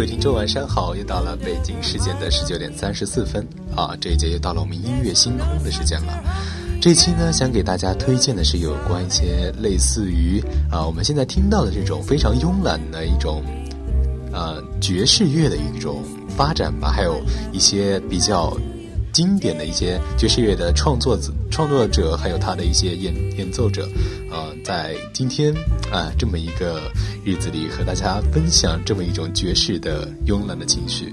各位听众，晚上好！又到了北京时间的十九点三十四分啊，这一节又到了我们音乐星空的时间了。这期呢，想给大家推荐的是有关一些类似于啊，我们现在听到的这种非常慵懒的一种呃爵士乐的一种发展吧，还有一些比较。经典的一些爵士乐的创作者、创作者，还有他的一些演演奏者，呃，在今天啊这么一个日子里，和大家分享这么一种爵士的慵懒的情绪。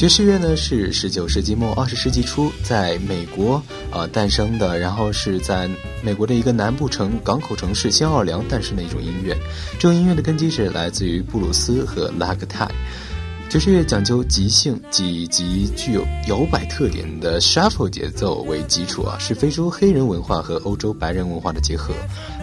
爵士乐呢是十九世纪末二十世纪初在美国呃诞生的，然后是在美国的一个南部城港口城市新奥尔良诞生的一种音乐。这种音乐的根基是来自于布鲁斯和拉格泰。爵士乐讲究即兴，以及具有摇摆特点的 shuffle 节奏为基础啊，是非洲黑人文化和欧洲白人文化的结合。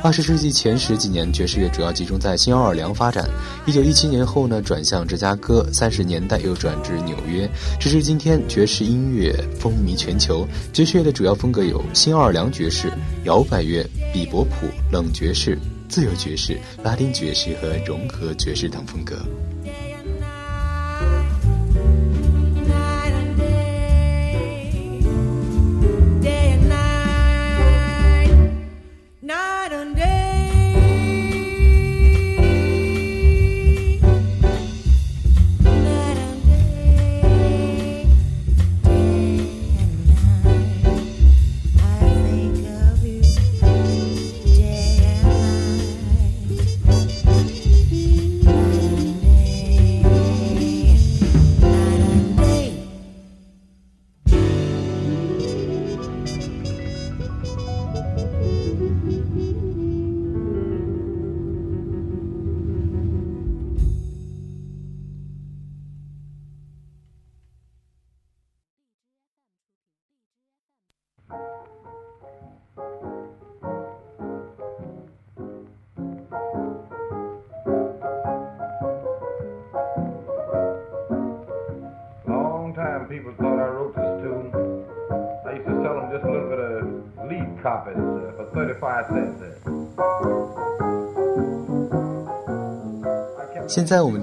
二十世纪前十几年，爵士乐主要集中在新奥尔良发展。一九一七年后呢，转向芝加哥，三十年代又转至纽约，直至今天，爵士音乐风靡全球。爵士乐的主要风格有新奥尔良爵士、摇摆乐、比伯普、冷爵士、自由爵士、拉丁爵士和融合爵士等风格。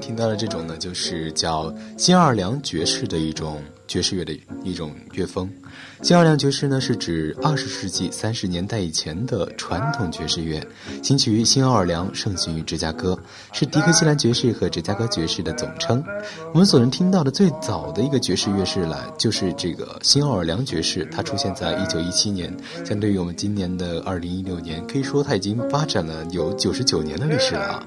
听到的这种呢，就是叫新奥尔良爵士的一种爵士乐的一种乐风。新奥尔良爵士呢，是指二十世纪三十年代以前的传统爵士乐，兴起于新奥尔良，盛行于芝加哥，是迪克西兰爵士和芝加哥爵士的总称。我们所能听到的最早的一个爵士乐是来，就是这个新奥尔良爵士，它出现在一九一七年。相对于我们今年的二零一六年，可以说它已经发展了有九十九年的历史了啊。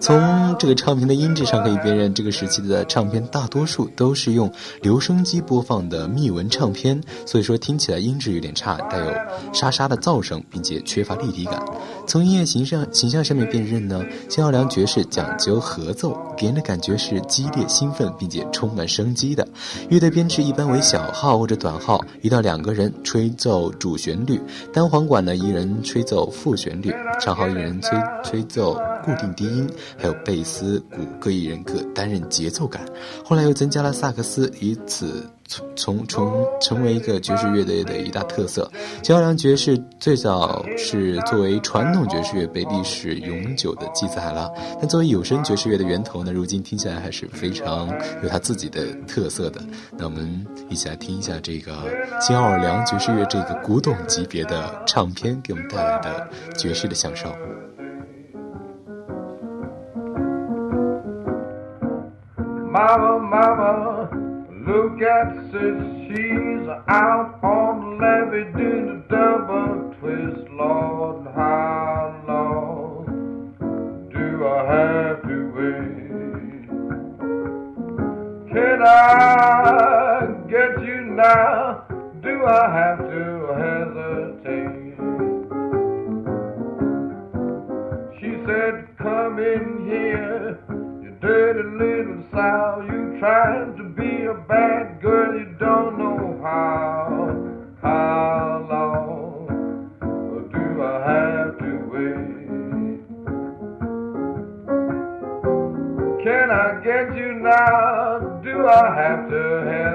从这个唱片的音质上可以辨认，这个时期的唱片大多数都是用留声机播放的密纹唱片，所以说。听起来音质有点差，带有沙沙的噪声，并且缺乏立体感。从音乐形象形象上面辨认呢，新奥良爵士讲究合奏，给人的感觉是激烈、兴奋，并且充满生机的。乐队编制一般为小号或者短号，一到两个人吹奏主旋律，单簧管呢一人吹奏副旋律，长号一人吹吹奏固定低音，还有贝斯、鼓各一人各担任节奏感。后来又增加了萨克斯，以此。从从成为一个爵士乐队的一大特色，新奥良爵士最早是作为传统爵士乐被历史永久的记载了。但作为有声爵士乐的源头呢，如今听起来还是非常有它自己的特色的。那我们一起来听一下这个新奥尔良爵士乐这个古董级别的唱片给我们带来的爵士的享受。Mama, mama. Look at sis, she's out on the levee doing a double twist. Lord, how long do I have to wait? Can I get you now? Do I have to hesitate? She said, Come in here, dirty little sow, you trying to be a bad girl, you don't know how. How long do I have to wait? Can I get you now? Do I have to hesitate?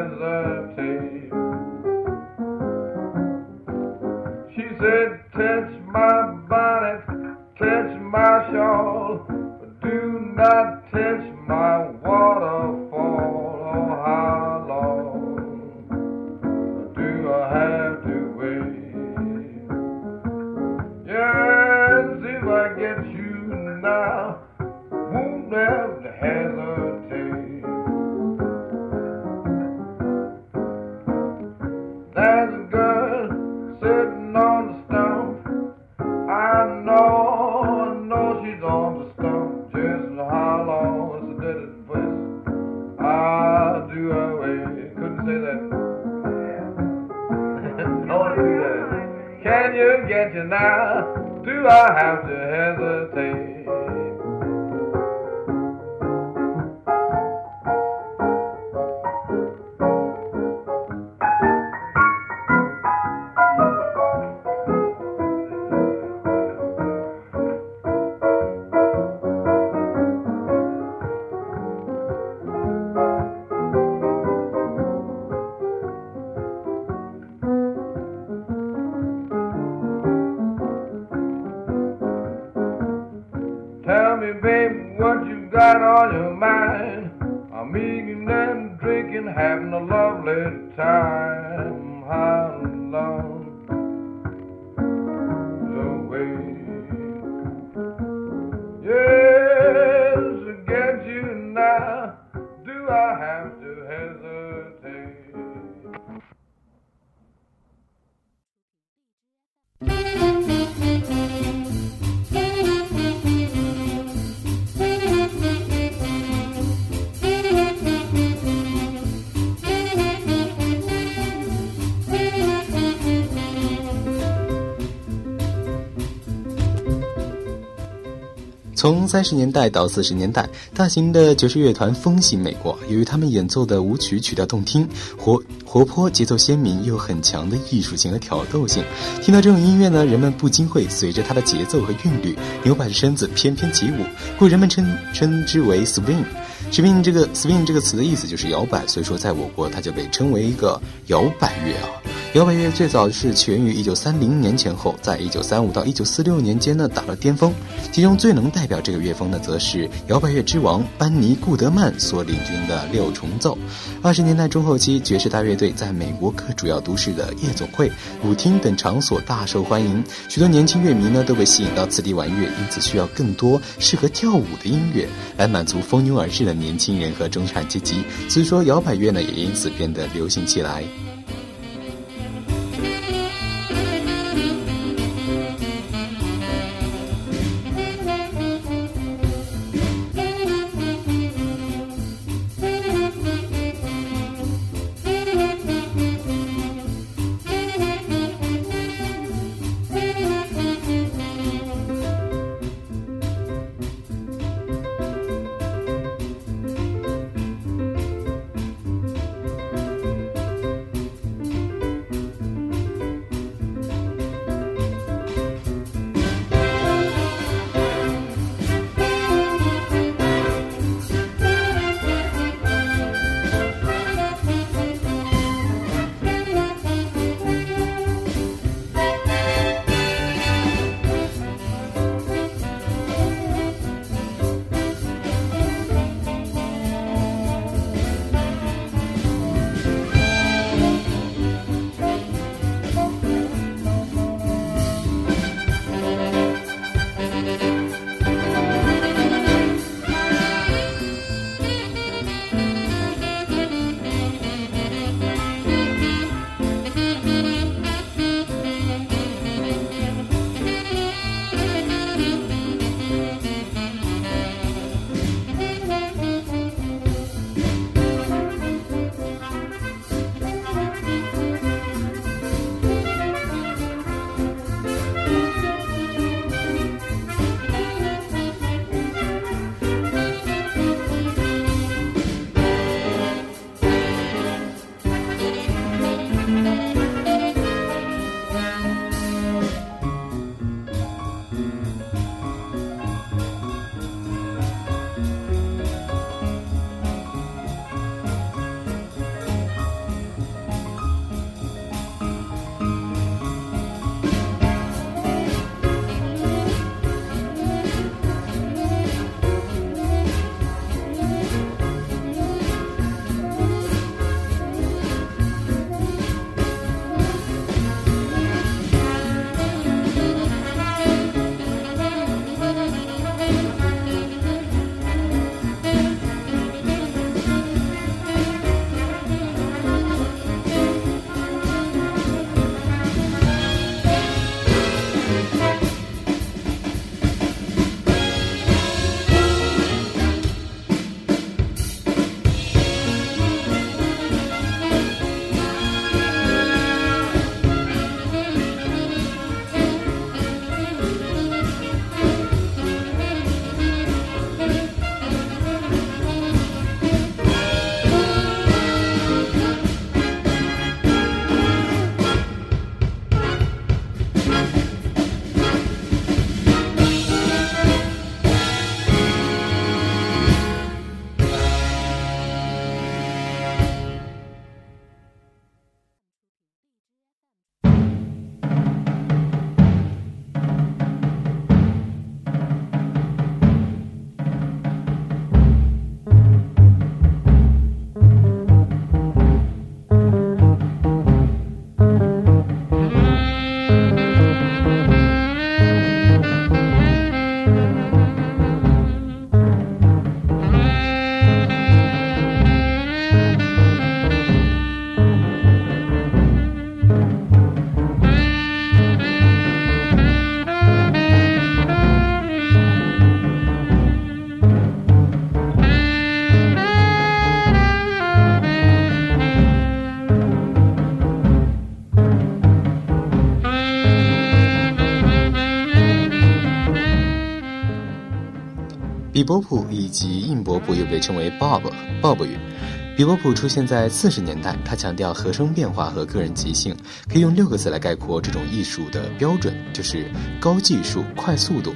从三十年代到四十年代，大型的爵士乐团风行美国。由于他们演奏的舞曲曲调动听、活活泼、节奏鲜明，又很强的艺术性和挑逗性。听到这种音乐呢，人们不禁会随着它的节奏和韵律，扭摆着身子翩翩起舞，故人们称称之为 swing。swing 这个 swing 这个词的意思就是摇摆，所以说在我国它就被称为一个摇摆乐啊。摇摆乐最早是起源于一九三零年前后，在一九三五到一九四六年间呢达到巅峰。其中最能代表这个乐风的，则是摇摆乐之王班尼·顾德曼所领军的六重奏。二十年代中后期，爵士大乐队在美国各主要都市的夜总会、舞厅等场所大受欢迎，许多年轻乐迷呢都被吸引到此地玩乐，因此需要更多适合跳舞的音乐来满足蜂拥而至的年轻人和中产阶级。所以说，摇摆乐呢也因此变得流行起来。波普以及硬波普又被称为 Bob Bob 语。比波普出现在四十年代，他强调和声变化和个人即兴，可以用六个字来概括这种艺术的标准，就是高技术、快速度。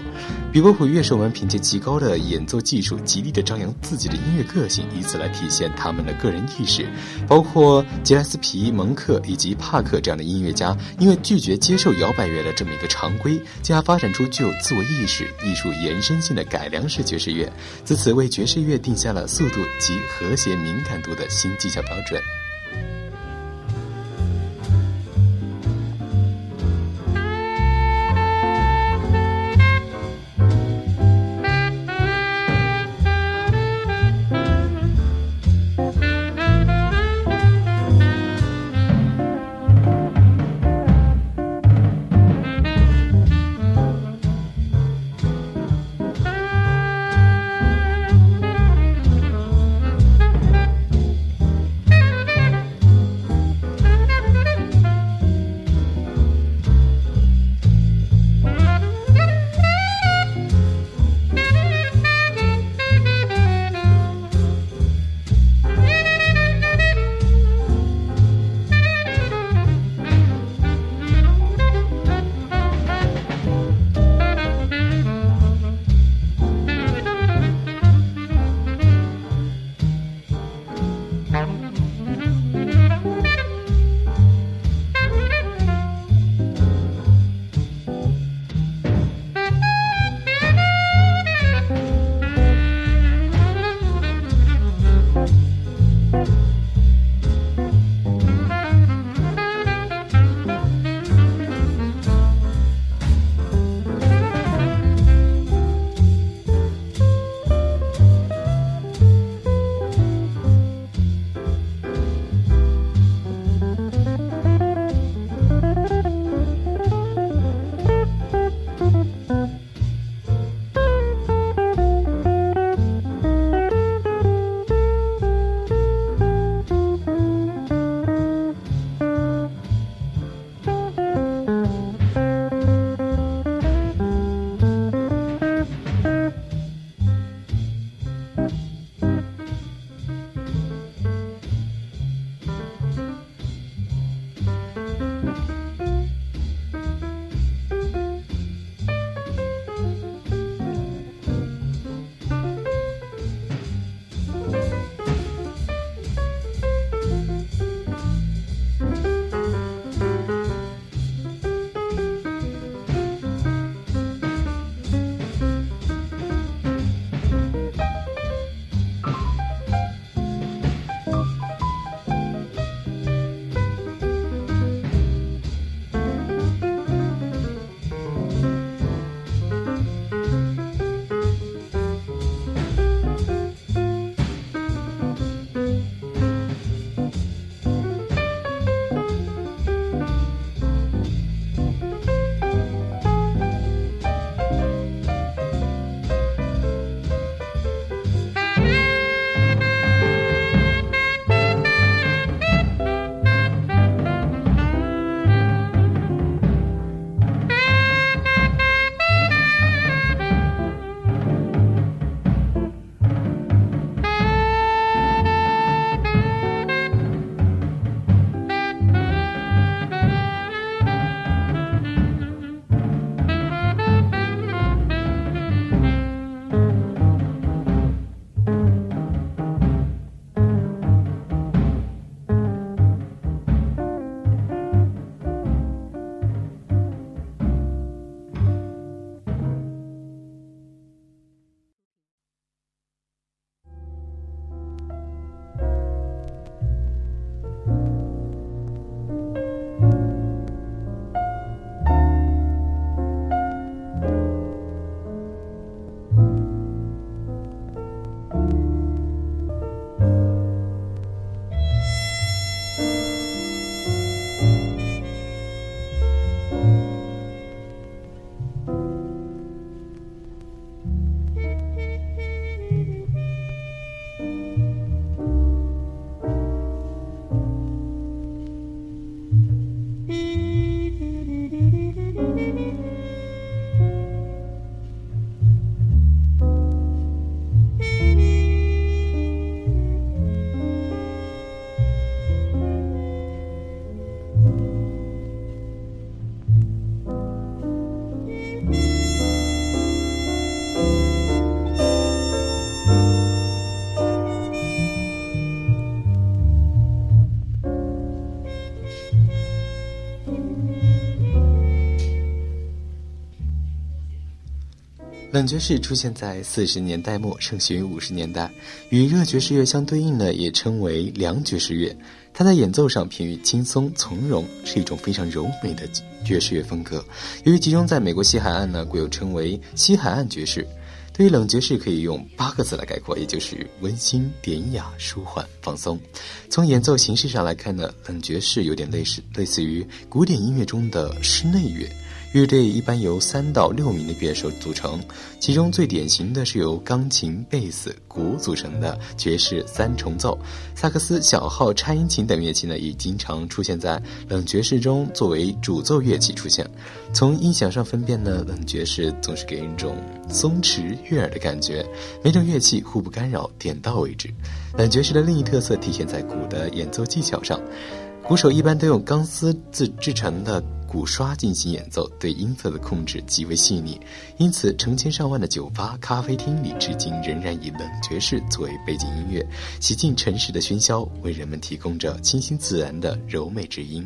比伯普乐手们凭借极高的演奏技术，极力的张扬自己的音乐个性，以此来体现他们的个人意识。包括吉莱斯皮、蒙克以及帕克这样的音乐家，因为拒绝接受摇摆乐的这么一个常规，进而发展出具有自我意识、艺术延伸性的改良式爵士乐，自此为爵士乐定下了速度及和谐敏感度的新技巧标准。冷爵士出现在四十年代末，盛行于五十年代，与热爵士乐相对应的，也称为凉爵士乐。它在演奏上偏于轻松从容，是一种非常柔美的爵士乐风格。由于集中在美国西海岸呢，故又称为西海岸爵士。对于冷爵士，可以用八个字来概括，也就是温馨、典雅、舒缓、放松。从演奏形式上来看呢，冷爵士有点类似类似于古典音乐中的室内乐。乐队一般由三到六名的乐手组成，其中最典型的是由钢琴、贝斯、鼓组成的爵士三重奏。萨克斯、小号、颤音琴等乐器呢，也经常出现在冷爵士中作为主奏乐器出现。从音响上分辨呢，冷爵士总是给人一种松弛悦耳的感觉，每种乐器互不干扰，点到为止。冷爵士的另一特色体现在鼓的演奏技巧上，鼓手一般都用钢丝制制成的。鼓刷进行演奏，对音色的控制极为细腻，因此成千上万的酒吧、咖啡厅里，至今仍然以冷爵士作为背景音乐，洗净城市的喧嚣，为人们提供着清新自然的柔美之音。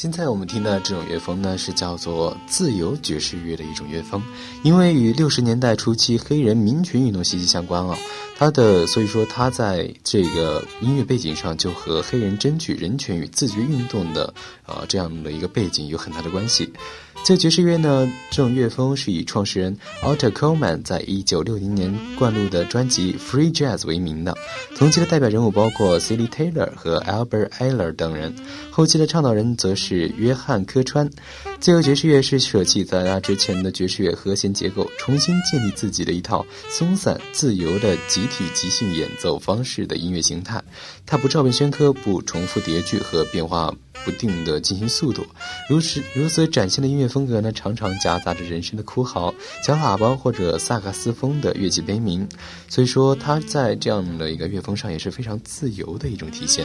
现在我们听到的这种乐风呢，是叫做自由爵士乐的一种乐风，因为与六十年代初期黑人民权运动息息相关啊，它的所以说它在这个音乐背景上就和黑人争取人权与自觉运动的呃这样的一个背景有很大的关系。这爵士乐呢，这种乐风是以创始人 Alter Coleman 在一九六零年灌录的专辑《Free Jazz》为名的。同期的代表人物包括 c i l y Taylor 和 Albert Ayler 等人，后期的倡导人则是约翰科川。自由爵士乐是舍弃在那之前的爵士乐和弦结构，重新建立自己的一套松散自由的集体即兴演奏方式的音乐形态。它不照本宣科，不重复叠句和变化。不定的进行速度，如此如此展现的音乐风格呢，常常夹杂着人声的哭嚎、小喇叭或者萨克斯风的乐器悲鸣，所以说它在这样的一个乐风上也是非常自由的一种体现。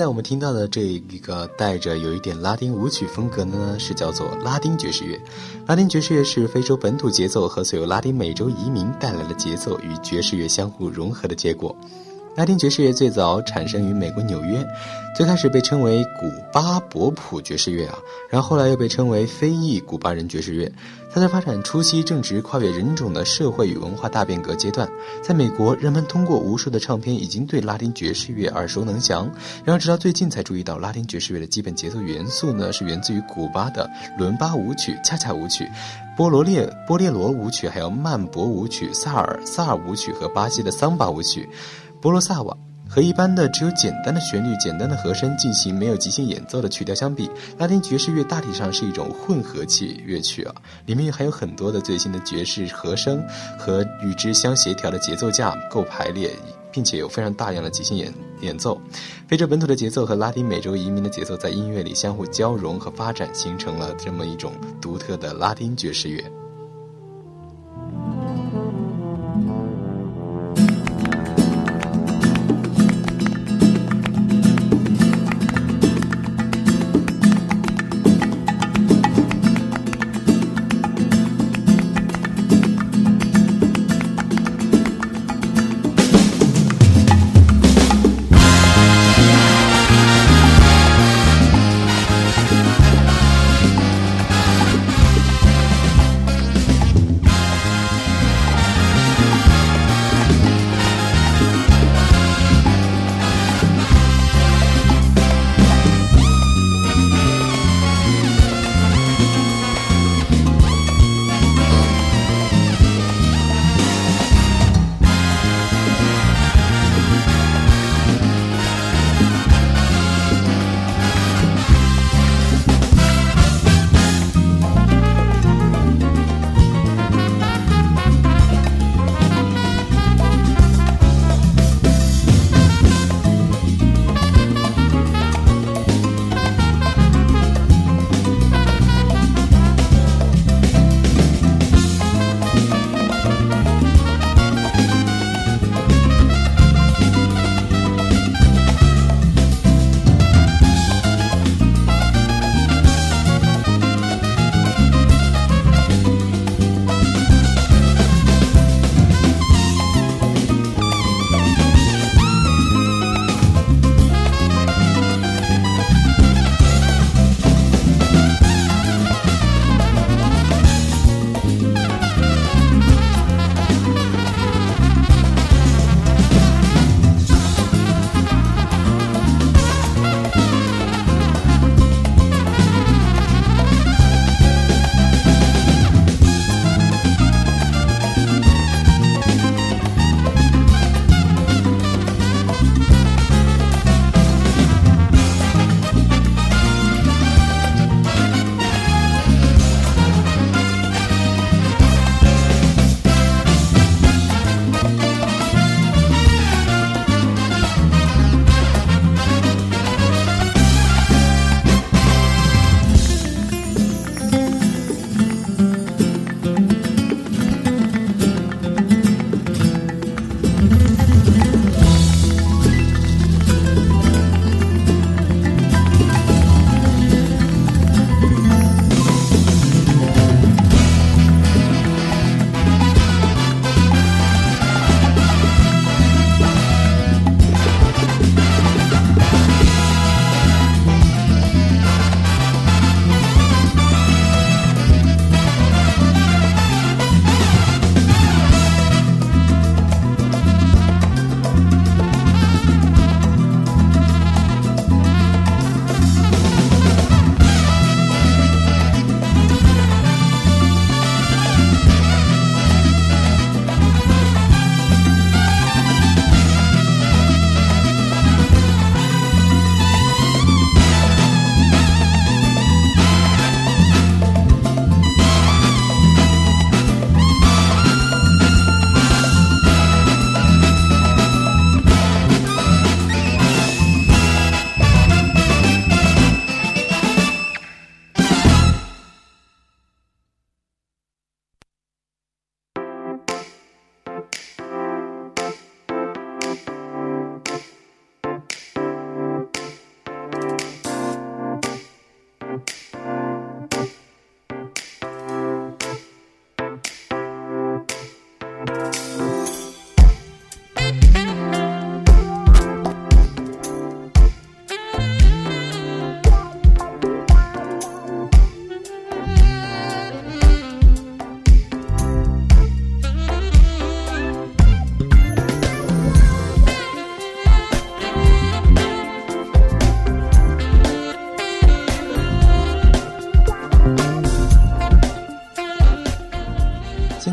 在我们听到的这一个带着有一点拉丁舞曲风格呢，是叫做拉丁爵士乐。拉丁爵士乐是非洲本土节奏和所有拉丁美洲移民带来的节奏与爵士乐相互融合的结果。拉丁爵士乐最早产生于美国纽约，最开始被称为古巴博普爵士乐啊，然后后来又被称为非裔古巴人爵士乐。它在发展初期正值跨越人种的社会与文化大变革阶段。在美国，人们通过无数的唱片已经对拉丁爵士乐耳熟能详，然后直到最近才注意到，拉丁爵士乐的基本节奏元素呢是源自于古巴的伦巴舞曲、恰恰舞曲、波罗列波列罗舞曲，还有曼博舞曲、萨尔萨尔舞曲和巴西的桑巴舞曲。波罗萨瓦和一般的只有简单的旋律、简单的和声进行没有即兴演奏的曲调相比，拉丁爵士乐大体上是一种混合器乐曲啊，里面还有很多的最新的爵士和声和与之相协调的节奏架构排列，并且有非常大量的即兴演演奏。非洲本土的节奏和拉丁美洲移民的节奏在音乐里相互交融和发展，形成了这么一种独特的拉丁爵士乐。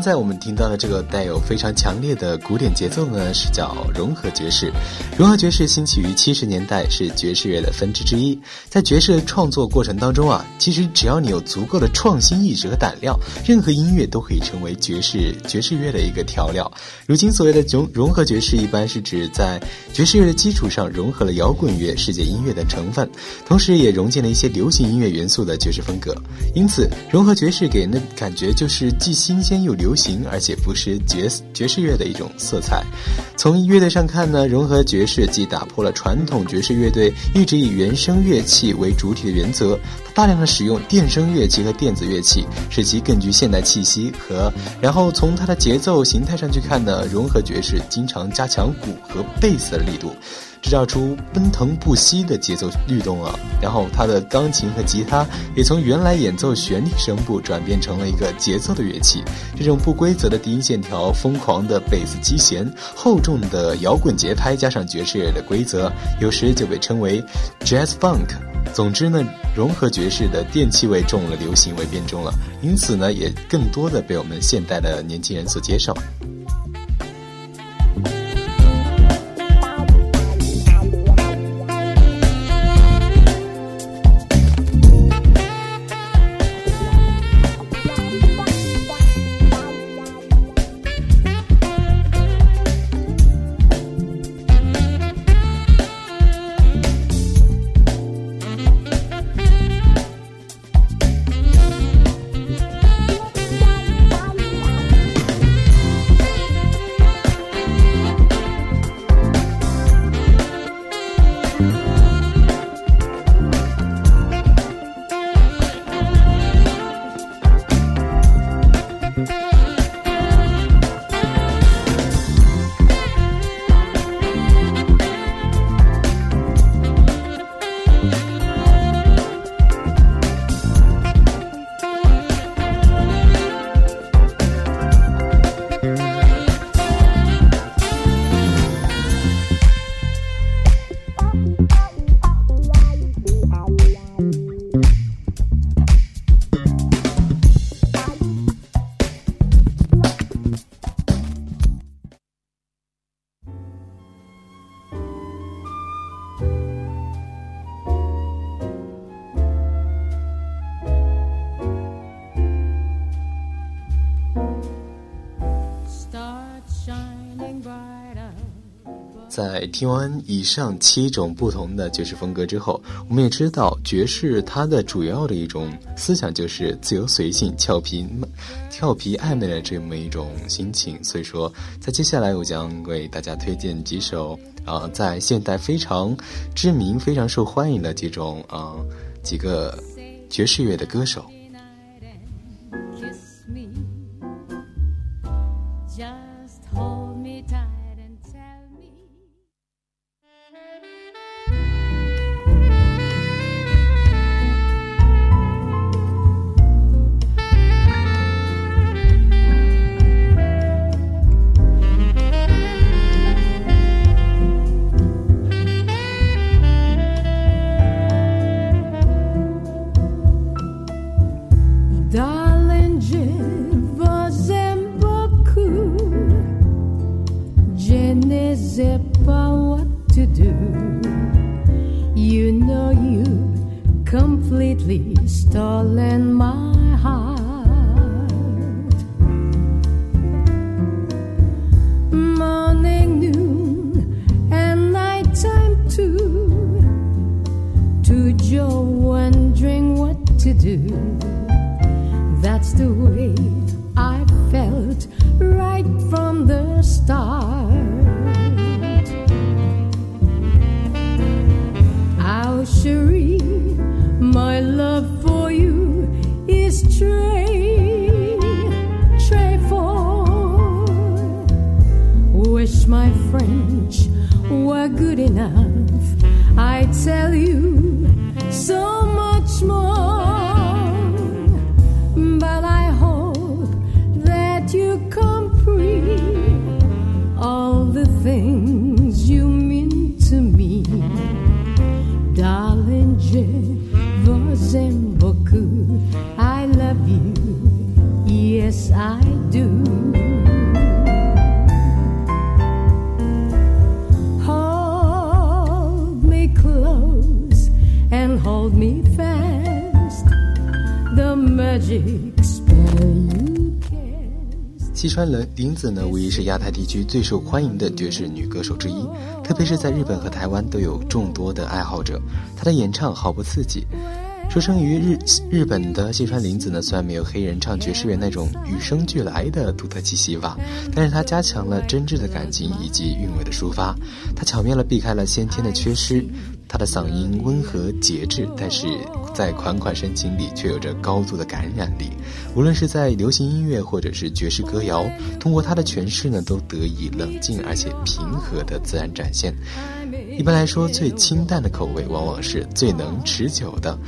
在我们听到的这个带有非常强烈的古典节奏呢，是叫融合爵士。融合爵士兴起于七十年代，是爵士乐的分支之一。在爵士的创作过程当中啊，其实只要你有足够的创新意识和胆量，任何音乐都可以成为爵士爵士乐的一个调料。如今所谓的融融合爵士，一般是指在爵士乐的基础上融合了摇滚乐、世界音乐的成分，同时也融进了一些流行音乐元素的爵士风格。因此，融合爵士给人的感觉就是既新鲜又流行，而且不失爵爵士乐的一种色彩。从乐队上看呢，融合爵士既打破了传统爵士乐队一直以原声乐器为主体的原则，大量的使用电声乐器和电子乐器，使其更具现代气息和。然后从它的节奏形态上去看呢，融合爵士经常加强鼓和贝斯的力度。制造出奔腾不息的节奏律动啊，然后它的钢琴和吉他也从原来演奏旋律声部转变成了一个节奏的乐器。这种不规则的低音线条、疯狂的贝斯击弦、厚重的摇滚节拍，加上爵士乐的规则，有时就被称为 jazz funk。总之呢，融合爵士的电气味重了，流行味变重了，因此呢，也更多的被我们现代的年轻人所接受。在听完以上七种不同的爵士风格之后，我们也知道爵士它的主要的一种思想就是自由随性、俏皮、俏皮暧昧的这么一种心情。所以说，在接下来我将为大家推荐几首啊，在现代非常知名、非常受欢迎的几种啊几个爵士乐的歌手。to do. That's the way I felt right from the start. Our Cherie, my love for you is true. Wish my French were good enough. I tell you so. 西川绫林子呢，无疑是亚太地区最受欢迎的爵士女歌手之一，特别是在日本和台湾都有众多的爱好者。她的演唱毫不刺激。出生于日日本的西川绫子呢，虽然没有黑人唱爵士乐那种与生俱来的独特气息吧，但是她加强了真挚的感情以及韵味的抒发，她巧妙地避开了先天的缺失。他的嗓音温和节制，但是在款款深情里却有着高度的感染力。无论是在流行音乐或者是爵士歌谣，通过他的诠释呢，都得以冷静而且平和的自然展现。一般来说，最清淡的口味往往是最能持久的。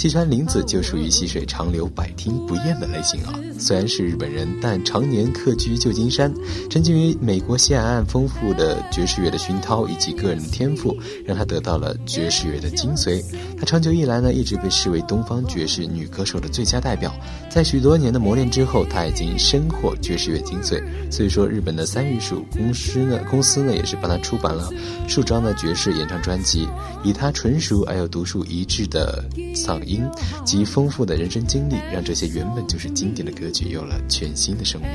西川绫子就属于细水长流、百听不厌的类型啊。虽然是日本人，但常年客居旧金山，沉浸于美国西海岸丰富的爵士乐的熏陶以及个人的天赋，让他得到了爵士乐的精髓。他长久以来呢，一直被视为东方爵士女歌手的最佳代表。在许多年的磨练之后，他已经深获爵士乐精髓。所以说，日本的三玉树公司呢，公司呢也是帮他出版了数张的爵士演唱专辑，以他纯熟而又独树一帜的嗓音。音及丰富的人生经历，让这些原本就是经典的歌曲有了全新的生命。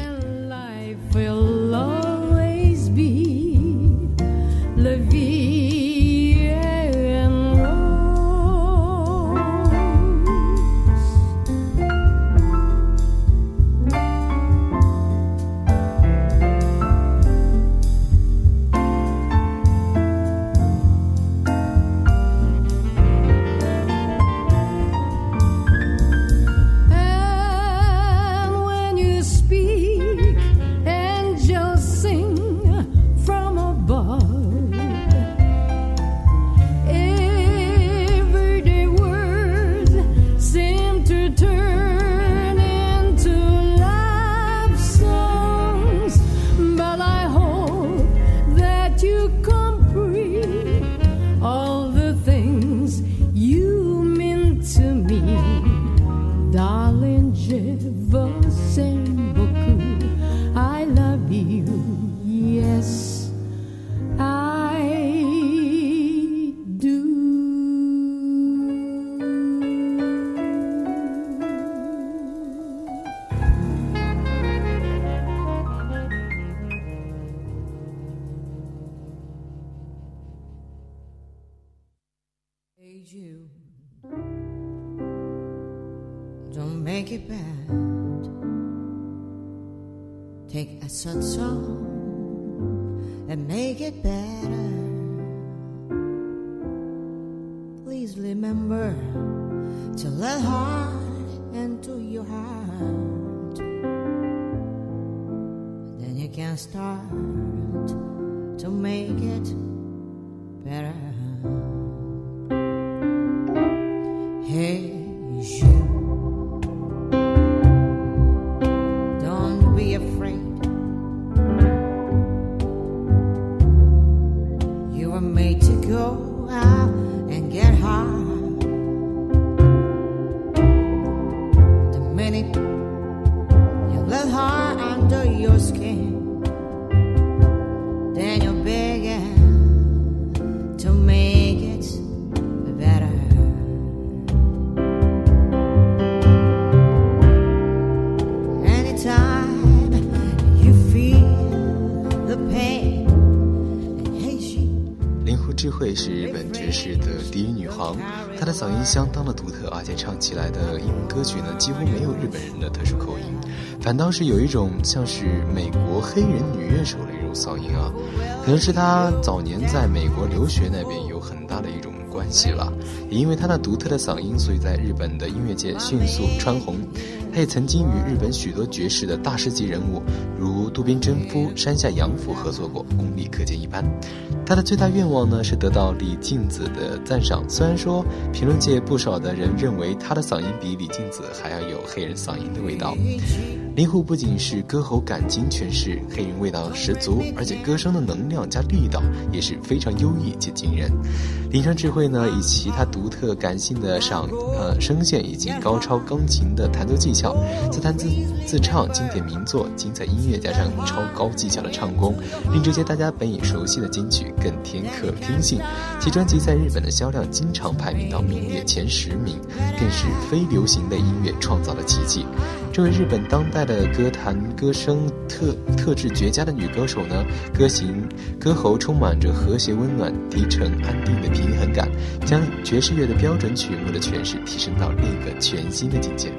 起来的英文歌曲呢，几乎没有日本人的特殊口音，反倒是有一种像是美国黑人女乐手的一种嗓音啊，可能是她早年在美国留学那边有很大的一种关系吧，也因为她那独特的嗓音，所以在日本的音乐界迅速蹿红。他也曾经与日本许多爵士的大师级人物，如渡边贞夫、山下洋辅合作过，功力可见一斑。他的最大愿望呢，是得到李静子的赞赏。虽然说评论界不少的人认为他的嗓音比李静子还要有黑人嗓音的味道。林虎不仅是歌喉感情诠释黑人味道十足，而且歌声的能量加力道也是非常优异且惊人。临床智慧呢，以其他独特感性的嗓呃声线以及高超钢琴的弹奏技巧。自弹自自唱经典名作，精彩音乐加上超高技巧的唱功，令这些大家本已熟悉的金曲更添可听性。其专辑在日本的销量经常排名到名列前十名，更是非流行类音乐创造了奇迹。这位日本当代的歌坛歌声特特质绝佳的女歌手呢，歌行歌喉充满着和谐温暖、低沉安定的平衡感，将爵士乐的标准曲目的诠释提升到另一个全新的境界。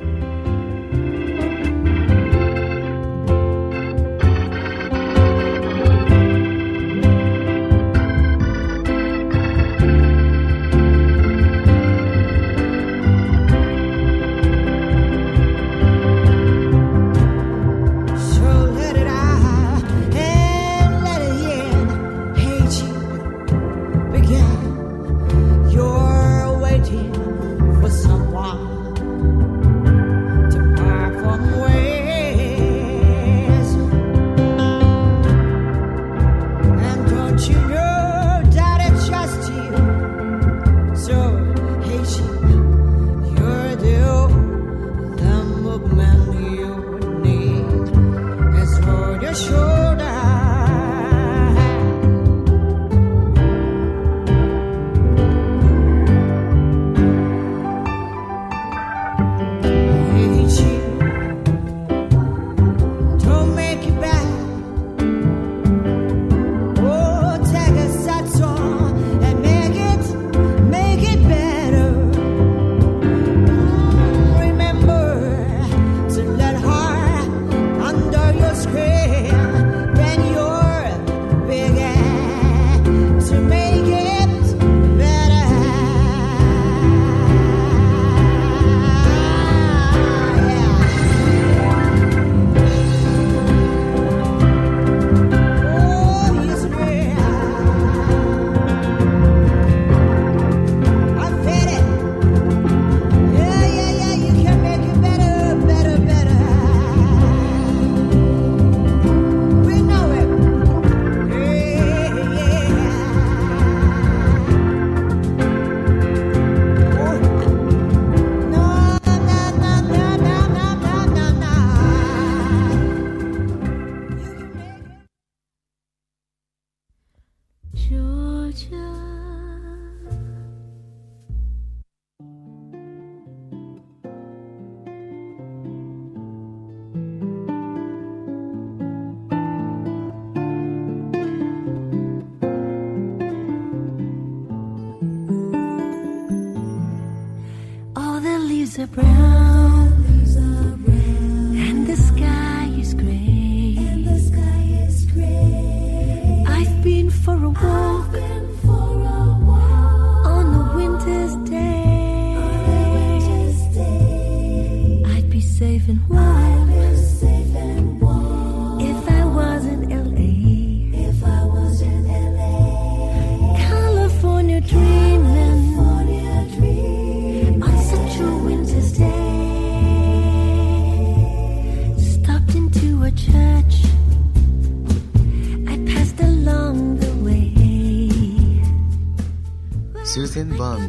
Mr. Brown.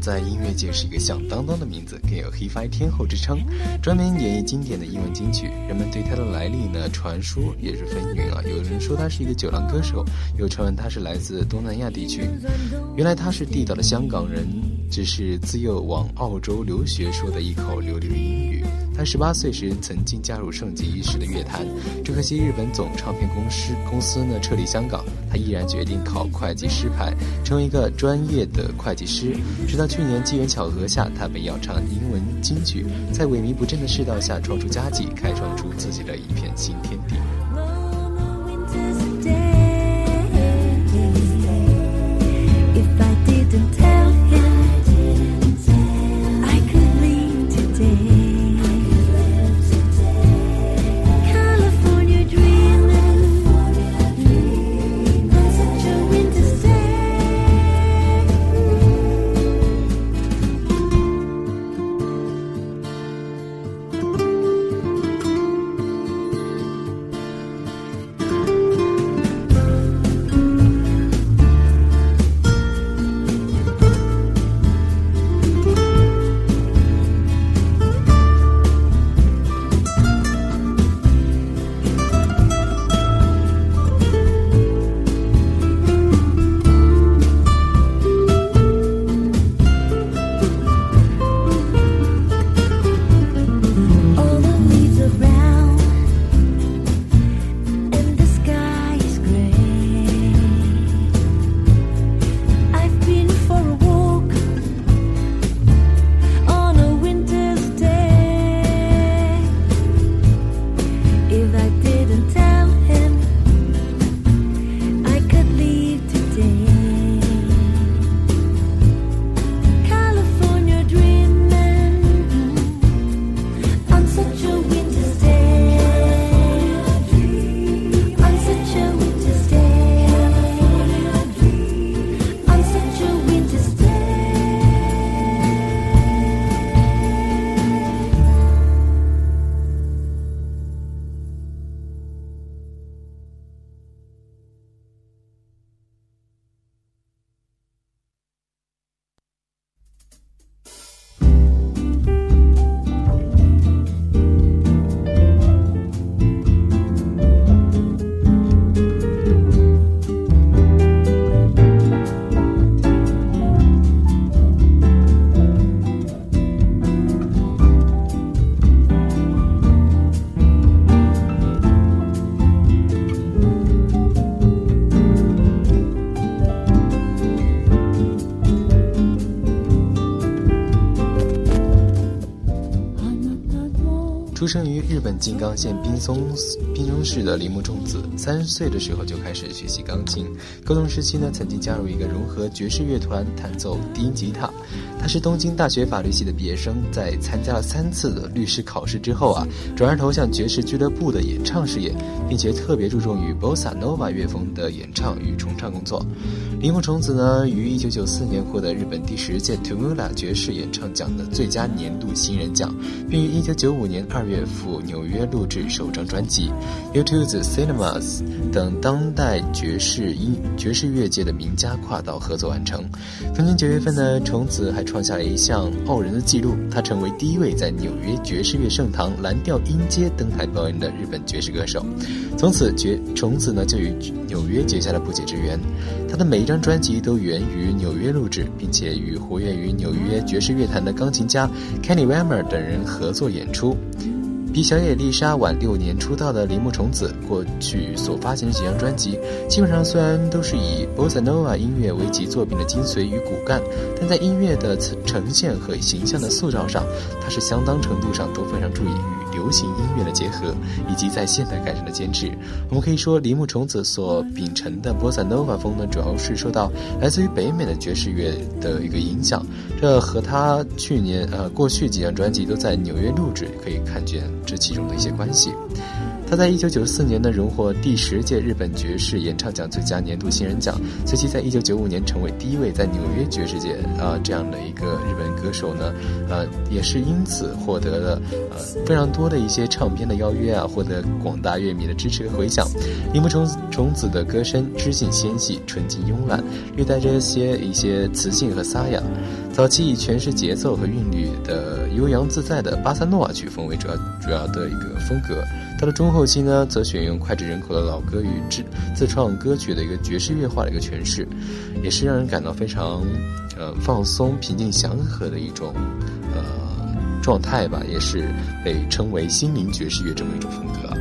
在音乐界是一个响当当的名字，更有 HiFi 天后之称，专门演绎经典的英文金曲。人们对他的来历呢，传说也是纷纭啊。有人说他是一个酒廊歌手，有传闻他是来自东南亚地区。原来他是地道的香港人，只是自幼往澳洲留学，说的一口流利的英语。他十八岁时曾经加入盛极一时的乐坛，只可惜日本总唱片公司公司呢撤离香港，他毅然决定考会计师牌，成为一个专业的会计师。直到去年机缘巧合下，他被要唱英文金曲，在萎靡不振的世道下创出佳绩，开创出自己的一片新天地。Didn't tell him I could leave today. 静冈县滨松滨松市的铃木重子，三岁的时候就开始学习钢琴。高中时期呢，曾经加入一个融合爵士乐团，弹奏低音吉他。他是东京大学法律系的毕业生，在参加了三次的律师考试之后啊，转而投向爵士俱乐部的演唱事业，并且特别注重于 bossa nova 乐风的演唱与重唱工作。铃木崇子呢，于一九九四年获得日本第十届 Tumula 爵士演唱奖的最佳年度新人奖，并于一九九五年二月赴纽约录制首张专辑《y o u t u b e Cinemas》等当代爵士音爵士乐界的名家跨道合作完成。同年九月份呢，崇子还创下了一项傲人的记录，他成为第一位在纽约爵士乐盛堂蓝调音阶登台表演的日本爵士歌手。从此，绝从此呢就与纽约结下了不解之缘。他的每一张专辑都源于纽约录制，并且与活跃于纽约爵士乐坛的钢琴家 Kenny Wemmer 等人合作演出。比小野丽莎晚六年出道的铃木崇子，过去所发行的几张专辑，基本上虽然都是以 bossa nova 音乐为其作品的精髓与骨干，但在音乐的呈现和形象的塑造上，他是相当程度上都非常注意与流行音乐的结合，以及在现代感上的坚持。我们可以说，铃木崇子所秉承的波萨诺瓦风呢，主要是受到来自于北美的爵士乐的一个影响。这和他去年呃过去几张专辑都在纽约录制，可以看见这其中的一些关系。他在一九九四年呢荣获第十届日本爵士演唱奖最佳年度新人奖，随即在一九九五年成为第一位在纽约爵士界啊这样的一个日本歌手呢，呃也是因此获得了呃非常多的一些唱片的邀约啊，获得广大乐迷的支持和回响。铃木虫虫子的歌声知性纤细、纯净慵懒，略带着些一些磁性和沙哑。早期以诠释节奏和韵律的悠扬自在的巴萨诺瓦曲风为主要主要的一个风格。到了中后期呢，则选用脍炙人口的老歌与自自创歌曲的一个爵士乐化的一个诠释，也是让人感到非常，呃放松、平静、祥和的一种，呃状态吧，也是被称为心灵爵士乐这么一种风格。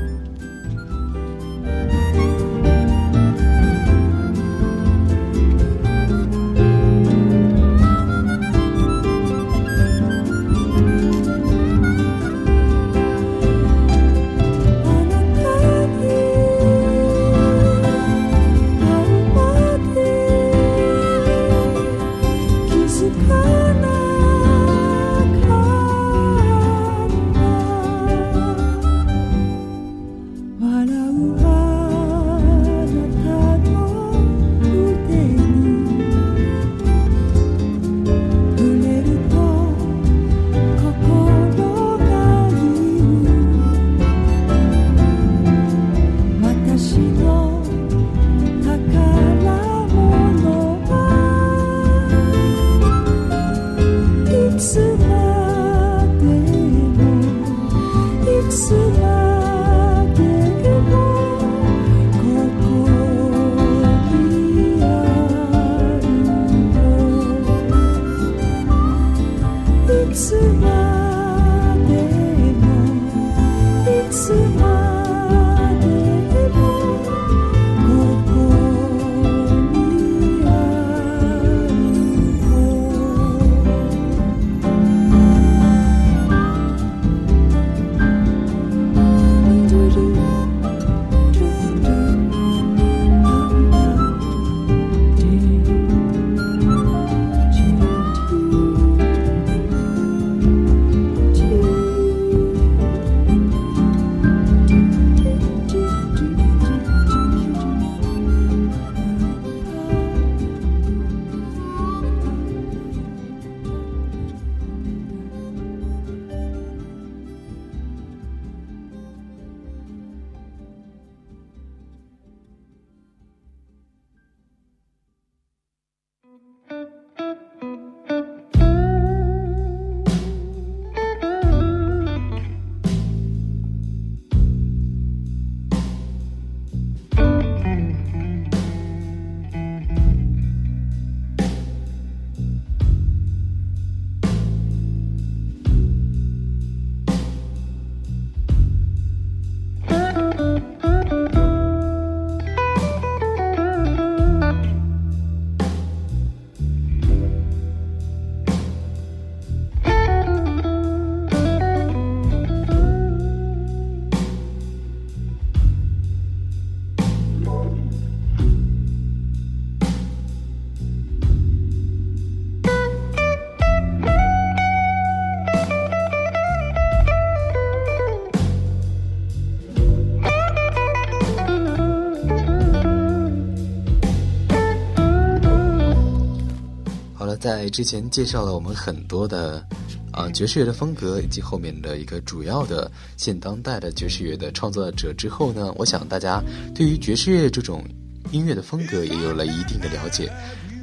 之前介绍了我们很多的啊爵士乐的风格以及后面的一个主要的现当代的爵士乐的创作者之后呢，我想大家对于爵士乐这种音乐的风格也有了一定的了解。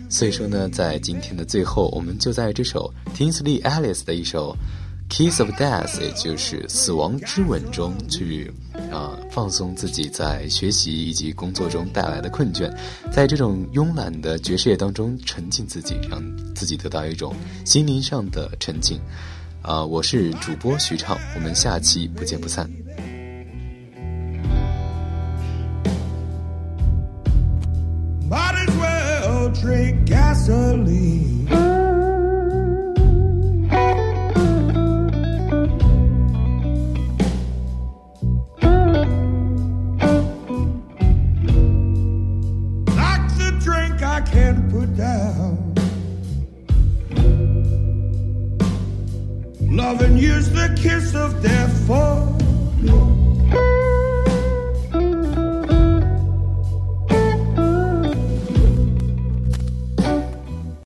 所以说呢，在今天的最后，我们就在这首 Tinsley Ellis 的一首。Kiss of Death，也就是死亡之吻中去啊放松自己在学习以及工作中带来的困倦，在这种慵懒的爵士乐当中沉浸自己，让自己得到一种心灵上的沉浸。啊，我是主播徐畅，我们下期不见不散。